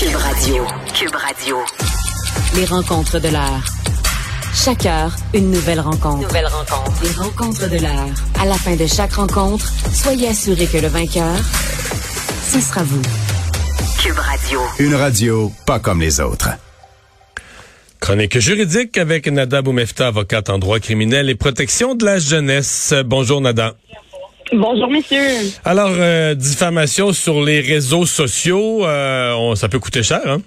Cube Radio. Cube Radio. Les rencontres de l'heure. Chaque heure, une nouvelle rencontre. Nouvelle rencontre. Les rencontres de l'heure. À la fin de chaque rencontre, soyez assurés que le vainqueur, ce sera vous. Cube Radio. Une radio pas comme les autres. Chronique juridique avec Nada Boumefta, avocate en droit criminel et protection de la jeunesse. Bonjour Nada. Bonjour, messieurs. Alors, euh, diffamation sur les réseaux sociaux, euh, ça peut coûter cher, hein?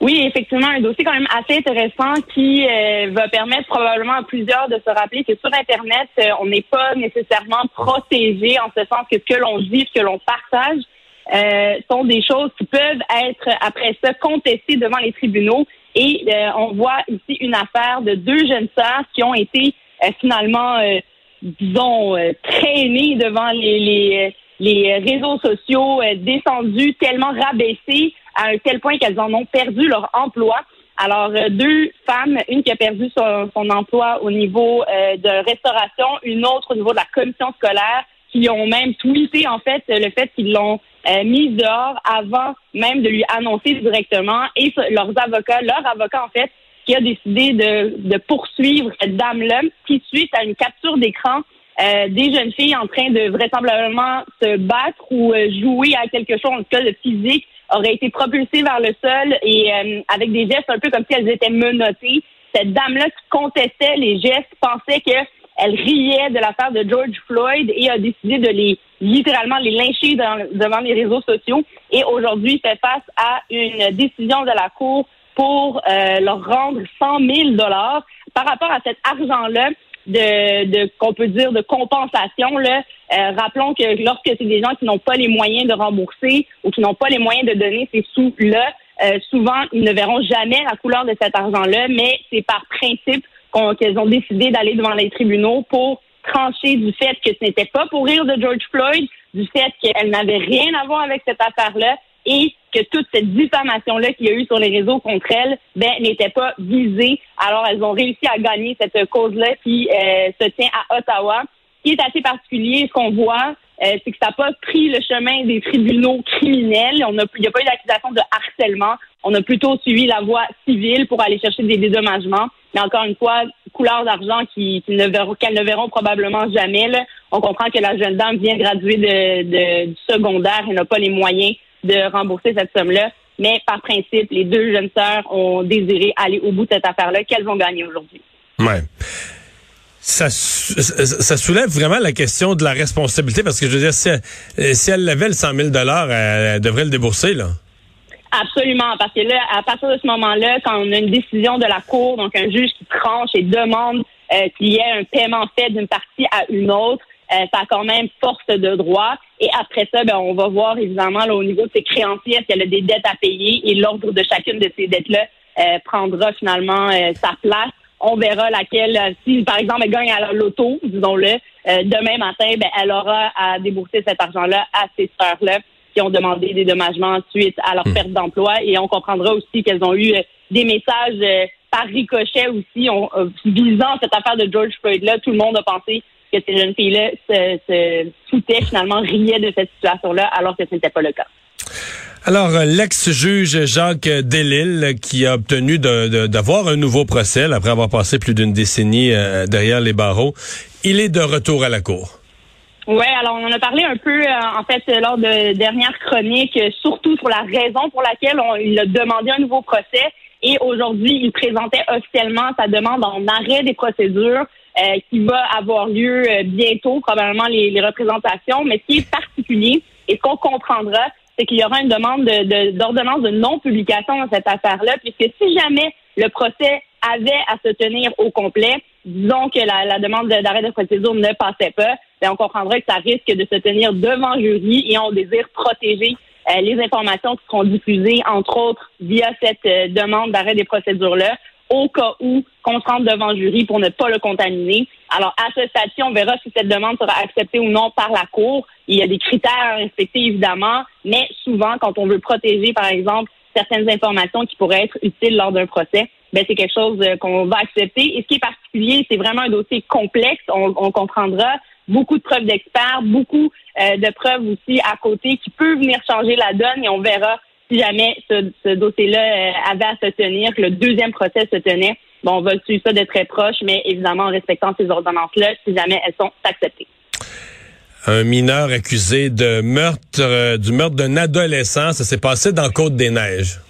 Oui, effectivement, un dossier quand même assez intéressant qui euh, va permettre probablement à plusieurs de se rappeler que sur Internet, on n'est pas nécessairement protégé en ce sens que ce que l'on dit, ce que l'on partage, sont des choses qui peuvent être après ça contestées devant les tribunaux. Et on voit ici une affaire de deux jeunes sœurs qui ont été finalement disons, euh, devant les, les, les réseaux sociaux, euh, descendues, tellement rabaissées à un tel point qu'elles en ont perdu leur emploi. Alors, euh, deux femmes, une qui a perdu son, son emploi au niveau de restauration, une autre au niveau de la commission scolaire, qui ont même tweeté, en fait, le fait qu'ils l'ont mise dehors avant même de lui annoncer directement. Et leurs avocats, leur avocat, en fait, qui a décidé de, de poursuivre cette dame-là, qui, suite à une capture d'écran euh, des jeunes filles en train de vraisemblablement se battre ou euh, jouer à quelque chose, en tout cas de physique, aurait été propulsée vers le sol et euh, avec des gestes un peu comme si elles étaient menottées. Cette dame-là qui contestait les gestes pensait qu'elle riait de l'affaire de George Floyd et a décidé de les littéralement les lyncher devant les réseaux sociaux et aujourd'hui fait face à une décision de la Cour pour euh, leur rendre 100 000 dollars. Par rapport à cet argent-là, de, de qu'on peut dire de compensation là. Euh, rappelons que lorsque c'est des gens qui n'ont pas les moyens de rembourser ou qui n'ont pas les moyens de donner ces sous-là, euh, souvent ils ne verront jamais la couleur de cet argent-là, mais c'est par principe qu'elles ont décidé d'aller devant les tribunaux pour trancher du fait que ce n'était pas pour rire de George Floyd, du fait qu'elle n'avait rien à voir avec cette affaire-là et que toute cette diffamation-là qu'il y a eu sur les réseaux contre elle, ben, n'était pas visée. Alors, elles ont réussi à gagner cette cause-là qui euh, se tient à Ottawa. Ce qui est assez particulier, ce qu'on voit, euh, c'est que ça n'a pas pris le chemin des tribunaux criminels. On il n'y a pas eu d'accusation de harcèlement. On a plutôt suivi la voie civile pour aller chercher des dédommagements. Mais encore une fois, couleur d'argent qui, ne verront, qu'elles ne verront probablement jamais. On comprend que la jeune dame vient graduer de, de, du secondaire et n'a pas les moyens de rembourser cette somme-là. Mais par principe, les deux jeunes sœurs ont désiré aller au bout de cette affaire-là qu'elles vont gagner aujourd'hui. Ouais. Ça, ça soulève vraiment la question de la responsabilité parce que je veux dire, si elle, si elle levait le 100 000 elle, devrait le débourser, là. Absolument, parce que là, à partir de ce moment-là, quand on a une décision de la Cour, donc un juge qui tranche et demande euh, qu'il y ait un paiement fait d'une partie à une autre, euh, ça a quand même force de droit. Et après ça, ben, on va voir évidemment là, au niveau de ses créanciers, est-ce qu'elle a des dettes à payer et l'ordre de chacune de ces dettes-là euh, prendra finalement euh, sa place. On verra laquelle, si par exemple elle gagne à la loto, disons-le, demain matin, ben, elle aura à débourser cet argent-là à ces sœurs-là qui ont demandé des dommagements suite à leur hmm. perte d'emploi. Et on comprendra aussi qu'elles ont eu des messages par ricochet aussi visant cette affaire de George Floyd-là. Tout le monde a pensé que ces jeunes filles-là se, foutaient, finalement, riaient de cette situation-là, alors que ce n'était pas le cas. Alors, euh, l'ex-juge Jacques Delille, qui a obtenu d'avoir un nouveau procès après avoir passé plus d'une décennie euh, derrière les barreaux, il est de retour à la cour. Oui, alors on en a parlé un peu, euh, en fait, lors de dernières chroniques, surtout sur la raison pour laquelle il a demandé un nouveau procès. Et aujourd'hui, il présentait officiellement sa demande en arrêt des procédures euh, qui va avoir lieu euh, bientôt, probablement les, représentations. Mais ce qui est particulier et ce qu'on comprendra, c'est qu'il y aura une demande d'ordonnance de, non-publication dans cette affaire-là, puisque si jamais le procès avait à se tenir au complet, disons que la, la demande d'arrêt de procédure ne passait pas, bien, on comprendra que ça risque de se tenir devant jury et on désire protéger euh, les informations qui seront diffusées, entre autres, via cette demande d'arrêt des procédures-là au cas où qu'on se rende devant le jury pour ne pas le contaminer. Alors, à ce stade on verra si cette demande sera acceptée ou non par la Cour. Il y a des critères à respecter, évidemment, mais souvent, quand on veut protéger, par exemple, certaines informations qui pourraient être utiles lors d'un procès, ben, c'est quelque chose euh, qu'on va accepter. Et ce qui est particulier, c'est vraiment un dossier complexe, on, comprendra. beaucoup de preuves d'experts, beaucoup de preuves aussi à côté qui peuvent venir changer la donne et on verra si jamais ce, dossier-là avait à se tenir, que le deuxième procès se tenait. Bon, on va suivre ça de très proche, mais évidemment en respectant ces ordonnances-là si jamais elles sont acceptées un mineur accusé de meurtre, euh, du meurtre d'un adolescent. Ça s'est passé dans Côte-des-Neiges.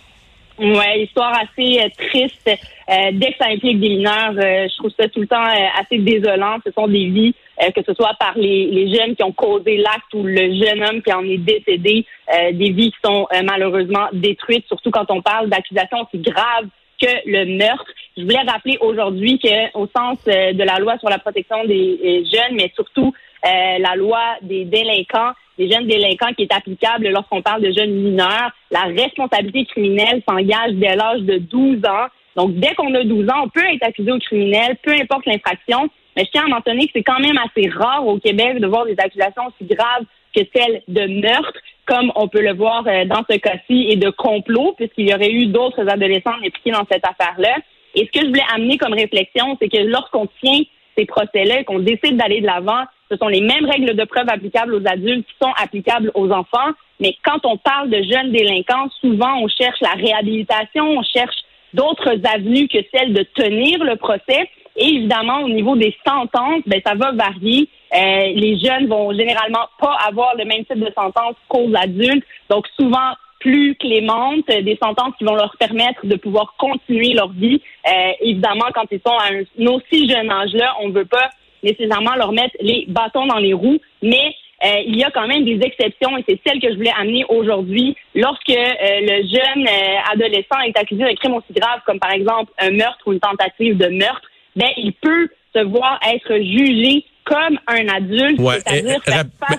Ouais, histoire assez euh, triste. Euh, dès que ça implique des mineurs, je trouve ça tout le temps assez désolant. Ce sont des vies, que ce soit par les, les, jeunes qui ont causé l'acte ou le jeune homme qui en est décédé, des vies qui sont malheureusement détruites, surtout quand on parle d'accusations aussi graves que le meurtre. Je voulais rappeler aujourd'hui qu'au sens de la loi sur la protection des jeunes, mais surtout euh, la loi des délinquants, des jeunes délinquants qui est applicable lorsqu'on parle de jeunes mineurs. La responsabilité criminelle s'engage dès l'âge de 12 ans. Donc, dès qu'on a 12 ans, on peut être accusé au criminel, peu importe l'infraction. Mais je tiens à mentionner que c'est quand même assez rare au Québec de voir des accusations aussi graves que celles de meurtre, comme on peut le voir euh, dans ce cas-ci, et de complot, puisqu'il y aurait eu d'autres adolescents impliqués dans cette affaire-là. Et ce que je voulais amener comme réflexion, c'est que lorsqu'on tient ces procès-là et qu'on décide d'aller de l'avant, ce sont les mêmes règles de preuve applicables aux adultes qui sont applicables aux enfants. Mais quand on parle de jeunes délinquants, souvent on cherche la réhabilitation, on cherche d'autres avenues que celle de tenir le procès. Et évidemment, au niveau des sentences, ben, ça va varier. Euh, les jeunes vont généralement pas avoir le même type de sentence qu'aux adultes. Donc souvent, plus clémentes, des sentences qui vont leur permettre de pouvoir continuer leur vie. Euh, évidemment, quand ils sont à un, aussi jeune âge-là, on veut pas nécessairement leur mettre les bâtons dans les roues, mais euh, il y a quand même des exceptions et c'est celle que je voulais amener aujourd'hui. Lorsque euh, le jeune adolescent est accusé d'un crime aussi grave comme par exemple un meurtre ou une tentative de meurtre, ben il peut se voir être jugé comme un adulte. Ouais.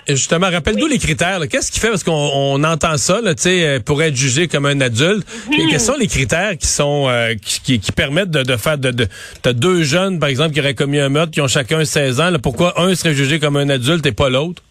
justement, rappelle-nous les critères. Qu'est-ce qui fait? Parce qu'on entend ça, là, euh, pour être jugé comme un adulte. Mhm. quels sont les critères qui sont euh, qui, qui, permettent de, de faire de, de t'as deux jeunes par exemple qui auraient commis un meurtre, qui ont chacun 16 ans. Là, pourquoi un serait jugé comme un adulte et pas l'autre?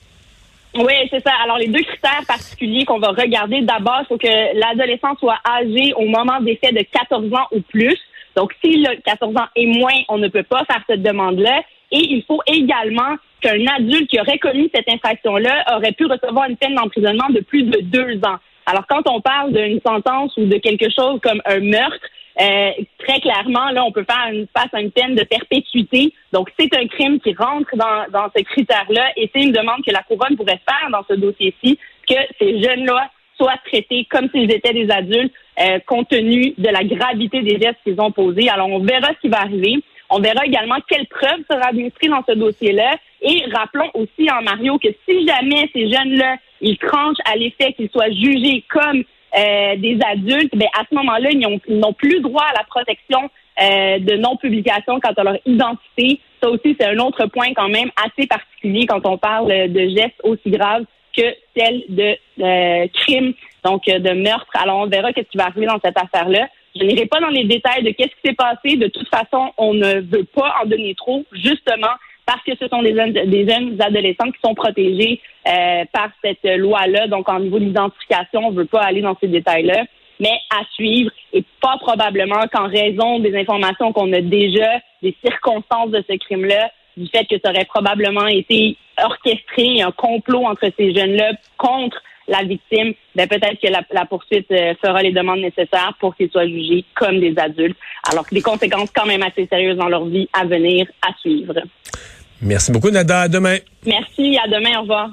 Oui, c'est ça. Alors, les deux critères particuliers qu'on va regarder, d'abord, il faut que l'adolescent soit âgé au moment des faits de 14 ans ou plus. Donc, s'il a 14 ans et moins, on ne peut pas faire cette demande-là. Et il faut également qu'un adulte qui aurait commis cette infraction-là aurait pu recevoir une peine d'emprisonnement de plus de deux ans. Alors, quand on parle d'une sentence ou de quelque chose comme un meurtre, euh, très clairement, là, on peut faire une, face à une peine de perpétuité. Donc, c'est un crime qui rentre dans, dans ce critère-là et c'est une demande que la couronne pourrait faire dans ce dossier-ci, que ces jeunes-là soient traités comme s'ils étaient des adultes, euh, compte tenu de la gravité des gestes qu'ils ont posés. Alors, on verra ce qui va arriver. On verra également quelle preuve sera administrée dans ce dossier-là. Et rappelons aussi en Mario que si jamais ces jeunes-là, ils tranchent à l'effet qu'ils soient jugés comme euh, des adultes, ben à ce moment-là, ils n'ont plus droit à la protection euh, de non-publication quant à leur identité. Ça aussi, c'est un autre point quand même assez particulier quand on parle de gestes aussi graves que celle de euh, crime, donc de meurtre. Alors, on verra qu'est-ce qui va arriver dans cette affaire-là. Je n'irai pas dans les détails de qu'est-ce qui s'est passé. De toute façon, on ne veut pas en donner trop, justement parce que ce sont des jeunes, des jeunes adolescents qui sont protégés euh, par cette loi-là. Donc, en niveau d'identification, on ne veut pas aller dans ces détails-là. Mais à suivre, et pas probablement qu'en raison des informations qu'on a déjà, des circonstances de ce crime-là, du fait que ça aurait probablement été orchestré, un complot entre ces jeunes-là contre la victime, ben peut-être que la, poursuite euh, fera les demandes nécessaires pour qu'ils soient jugés comme des adultes, alors que des conséquences quand même assez sérieuses dans leur vie à venir à suivre. Merci beaucoup, Nada. À demain. Merci. À demain. Au revoir.